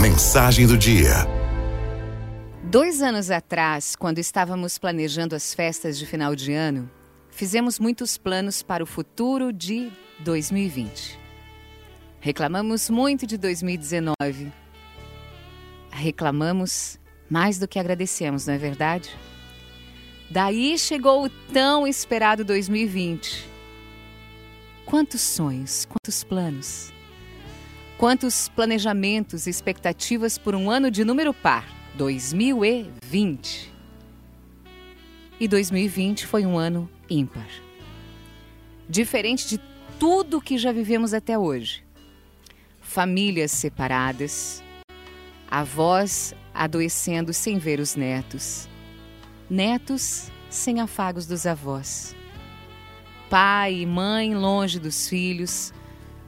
Mensagem do dia. Dois anos atrás, quando estávamos planejando as festas de final de ano, fizemos muitos planos para o futuro de 2020. Reclamamos muito de 2019. Reclamamos mais do que agradecemos, não é verdade? Daí chegou o tão esperado 2020. Quantos sonhos, quantos planos, quantos planejamentos e expectativas por um ano de número par, 2020. E 2020 foi um ano ímpar. Diferente de tudo que já vivemos até hoje. Famílias separadas, avós adoecendo sem ver os netos, netos sem afagos dos avós, pai e mãe longe dos filhos,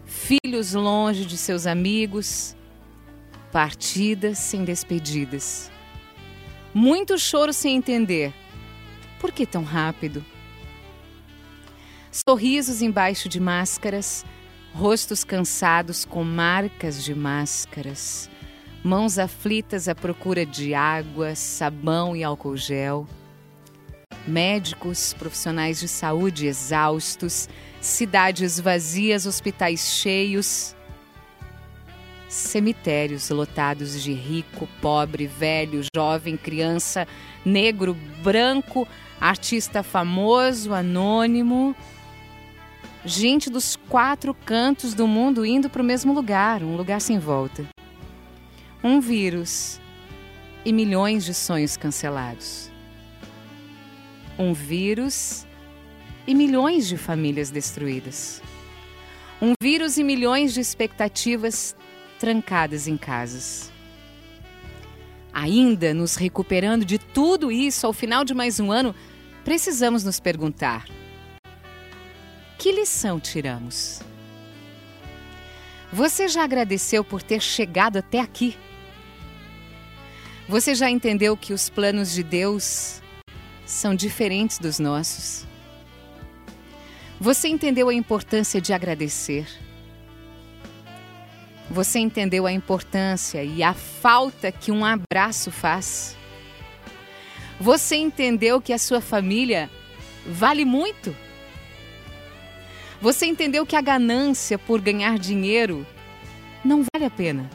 filhos longe de seus amigos, partidas sem despedidas. Muito choro sem entender. Por que tão rápido? Sorrisos embaixo de máscaras, rostos cansados com marcas de máscaras, mãos aflitas à procura de água, sabão e álcool gel. Médicos, profissionais de saúde exaustos, cidades vazias, hospitais cheios, cemitérios lotados de rico, pobre, velho, jovem, criança, negro, branco, artista famoso, anônimo. Gente dos quatro cantos do mundo indo para o mesmo lugar, um lugar sem volta. Um vírus e milhões de sonhos cancelados um vírus e milhões de famílias destruídas. Um vírus e milhões de expectativas trancadas em casas. Ainda nos recuperando de tudo isso ao final de mais um ano, precisamos nos perguntar: que lição tiramos? Você já agradeceu por ter chegado até aqui? Você já entendeu que os planos de Deus são diferentes dos nossos. Você entendeu a importância de agradecer. Você entendeu a importância e a falta que um abraço faz. Você entendeu que a sua família vale muito. Você entendeu que a ganância por ganhar dinheiro não vale a pena.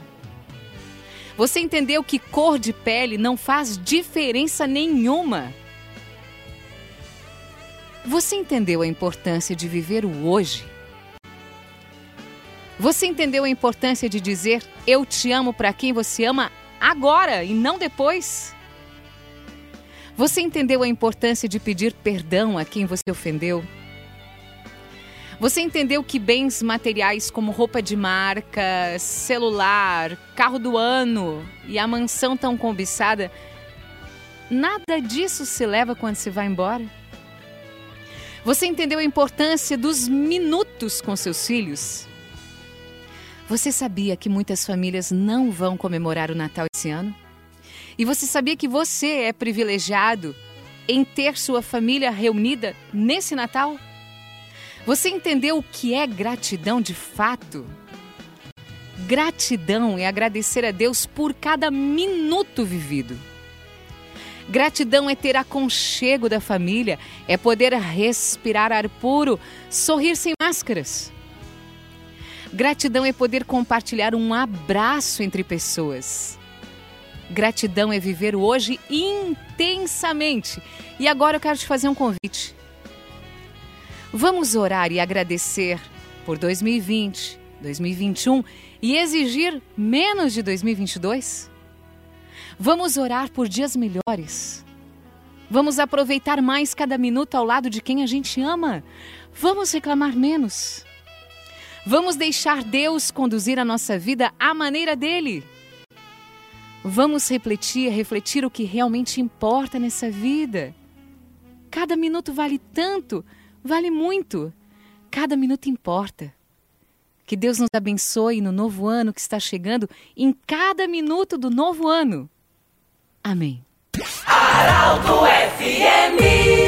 Você entendeu que cor de pele não faz diferença nenhuma. Você entendeu a importância de viver o hoje? Você entendeu a importância de dizer eu te amo para quem você ama agora e não depois? Você entendeu a importância de pedir perdão a quem você ofendeu? Você entendeu que bens materiais como roupa de marca, celular, carro do ano e a mansão tão cobiçada, nada disso se leva quando se vai embora? Você entendeu a importância dos minutos com seus filhos? Você sabia que muitas famílias não vão comemorar o Natal esse ano? E você sabia que você é privilegiado em ter sua família reunida nesse Natal? Você entendeu o que é gratidão de fato? Gratidão é agradecer a Deus por cada minuto vivido. Gratidão é ter aconchego da família, é poder respirar ar puro, sorrir sem máscaras. Gratidão é poder compartilhar um abraço entre pessoas. Gratidão é viver o hoje intensamente. E agora eu quero te fazer um convite. Vamos orar e agradecer por 2020, 2021 e exigir menos de 2022? Vamos orar por dias melhores. Vamos aproveitar mais cada minuto ao lado de quem a gente ama. Vamos reclamar menos. Vamos deixar Deus conduzir a nossa vida à maneira dele. Vamos refletir, refletir o que realmente importa nessa vida. Cada minuto vale tanto, vale muito. Cada minuto importa. Que Deus nos abençoe no novo ano que está chegando, em cada minuto do novo ano. Amém. Araldo FMI